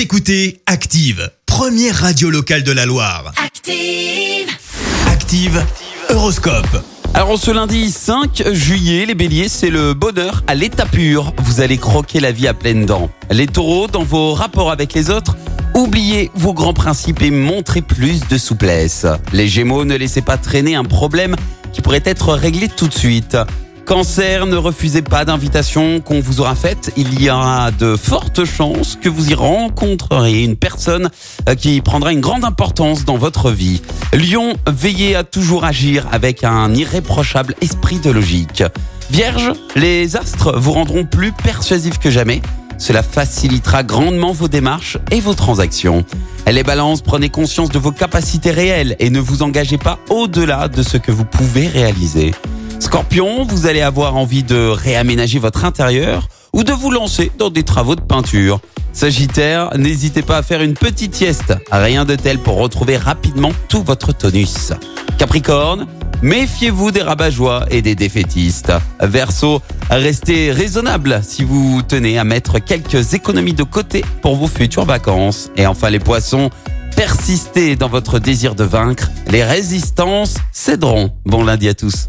Vous écoutez Active, première radio locale de la Loire. Active. Active, Horoscope. Alors ce lundi 5 juillet, les béliers, c'est le bonheur à l'état pur. Vous allez croquer la vie à pleines dents. Les taureaux, dans vos rapports avec les autres, oubliez vos grands principes et montrez plus de souplesse. Les gémeaux, ne laissez pas traîner un problème qui pourrait être réglé tout de suite. Cancer, ne refusez pas d'invitation qu'on vous aura faite. Il y aura de fortes chances que vous y rencontrerez une personne euh, qui prendra une grande importance dans votre vie. Lion, veillez à toujours agir avec un irréprochable esprit de logique. Vierge, les astres vous rendront plus persuasif que jamais. Cela facilitera grandement vos démarches et vos transactions. Les balances, prenez conscience de vos capacités réelles et ne vous engagez pas au-delà de ce que vous pouvez réaliser. Scorpion, vous allez avoir envie de réaménager votre intérieur ou de vous lancer dans des travaux de peinture. Sagittaire, n'hésitez pas à faire une petite sieste. Rien de tel pour retrouver rapidement tout votre tonus. Capricorne, méfiez-vous des rabat-joie et des défaitistes. Verseau, restez raisonnable si vous tenez à mettre quelques économies de côté pour vos futures vacances. Et enfin les poissons, persistez dans votre désir de vaincre. Les résistances céderont. Bon lundi à tous.